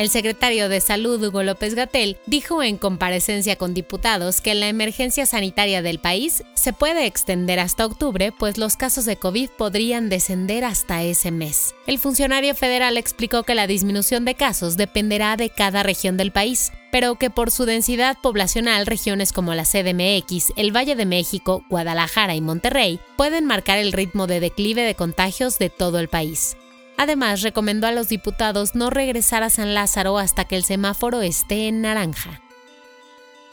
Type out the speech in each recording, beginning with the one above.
El secretario de Salud, Hugo López Gatel, dijo en comparecencia con diputados que la emergencia sanitaria del país se puede extender hasta octubre, pues los casos de COVID podrían descender hasta ese mes. El funcionario federal explicó que la disminución de casos dependerá de cada región del país, pero que por su densidad poblacional regiones como la CDMX, el Valle de México, Guadalajara y Monterrey pueden marcar el ritmo de declive de contagios de todo el país. Además, recomendó a los diputados no regresar a San Lázaro hasta que el semáforo esté en naranja.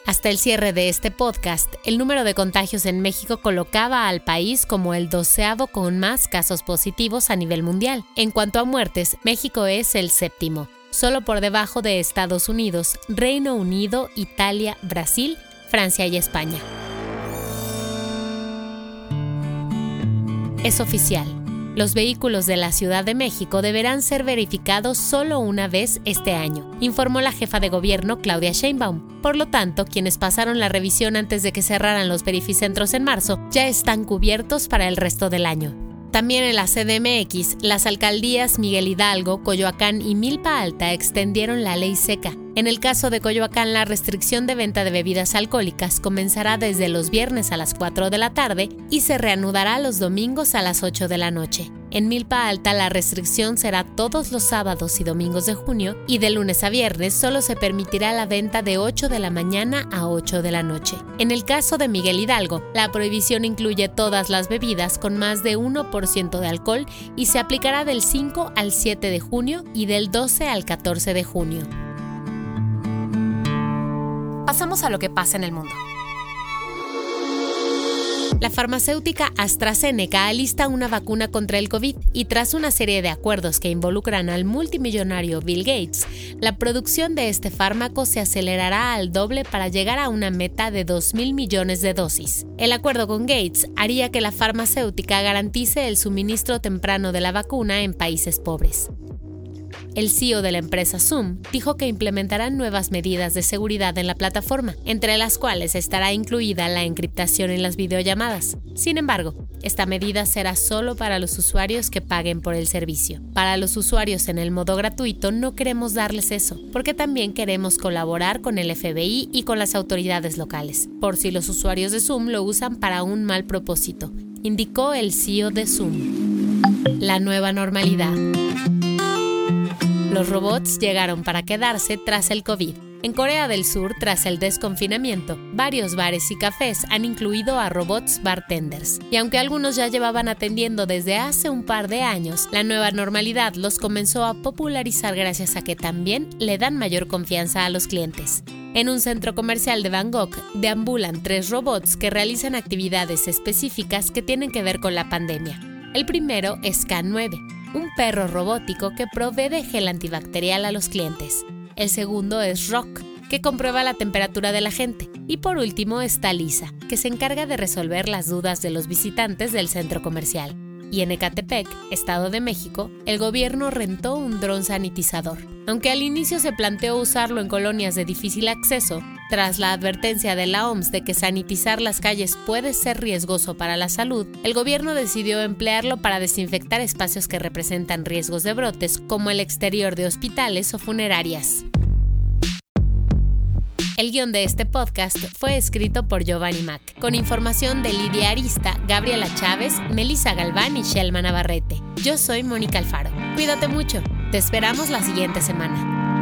Hasta el cierre de este podcast, el número de contagios en México colocaba al país como el doceavo con más casos positivos a nivel mundial. En cuanto a muertes, México es el séptimo, solo por debajo de Estados Unidos, Reino Unido, Italia, Brasil, Francia y España. Es oficial. Los vehículos de la Ciudad de México deberán ser verificados solo una vez este año, informó la jefa de gobierno Claudia Sheinbaum. Por lo tanto, quienes pasaron la revisión antes de que cerraran los verificentros en marzo ya están cubiertos para el resto del año. También en la CDMX, las alcaldías Miguel Hidalgo, Coyoacán y Milpa Alta extendieron la ley seca. En el caso de Coyoacán, la restricción de venta de bebidas alcohólicas comenzará desde los viernes a las 4 de la tarde y se reanudará los domingos a las 8 de la noche. En Milpa Alta la restricción será todos los sábados y domingos de junio y de lunes a viernes solo se permitirá la venta de 8 de la mañana a 8 de la noche. En el caso de Miguel Hidalgo, la prohibición incluye todas las bebidas con más de 1% de alcohol y se aplicará del 5 al 7 de junio y del 12 al 14 de junio. Pasamos a lo que pasa en el mundo. La farmacéutica AstraZeneca alista una vacuna contra el COVID y tras una serie de acuerdos que involucran al multimillonario Bill Gates, la producción de este fármaco se acelerará al doble para llegar a una meta de 2 mil millones de dosis. El acuerdo con Gates haría que la farmacéutica garantice el suministro temprano de la vacuna en países pobres. El CEO de la empresa Zoom dijo que implementarán nuevas medidas de seguridad en la plataforma, entre las cuales estará incluida la encriptación en las videollamadas. Sin embargo, esta medida será solo para los usuarios que paguen por el servicio. Para los usuarios en el modo gratuito no queremos darles eso, porque también queremos colaborar con el FBI y con las autoridades locales, por si los usuarios de Zoom lo usan para un mal propósito, indicó el CEO de Zoom. La nueva normalidad. Los robots llegaron para quedarse tras el COVID. En Corea del Sur, tras el desconfinamiento, varios bares y cafés han incluido a robots bartenders. Y aunque algunos ya llevaban atendiendo desde hace un par de años, la nueva normalidad los comenzó a popularizar gracias a que también le dan mayor confianza a los clientes. En un centro comercial de Bangkok deambulan tres robots que realizan actividades específicas que tienen que ver con la pandemia. El primero es K9, un perro robótico que provee de gel antibacterial a los clientes. El segundo es Rock, que comprueba la temperatura de la gente. Y por último está Lisa, que se encarga de resolver las dudas de los visitantes del centro comercial. Y en Ecatepec, Estado de México, el gobierno rentó un dron sanitizador. Aunque al inicio se planteó usarlo en colonias de difícil acceso, tras la advertencia de la OMS de que sanitizar las calles puede ser riesgoso para la salud, el gobierno decidió emplearlo para desinfectar espacios que representan riesgos de brotes, como el exterior de hospitales o funerarias. El guion de este podcast fue escrito por Giovanni Mac, con información de Lidia Arista, Gabriela Chávez, Melissa Galván y Shelma Navarrete. Yo soy Mónica Alfaro. Cuídate mucho. Te esperamos la siguiente semana.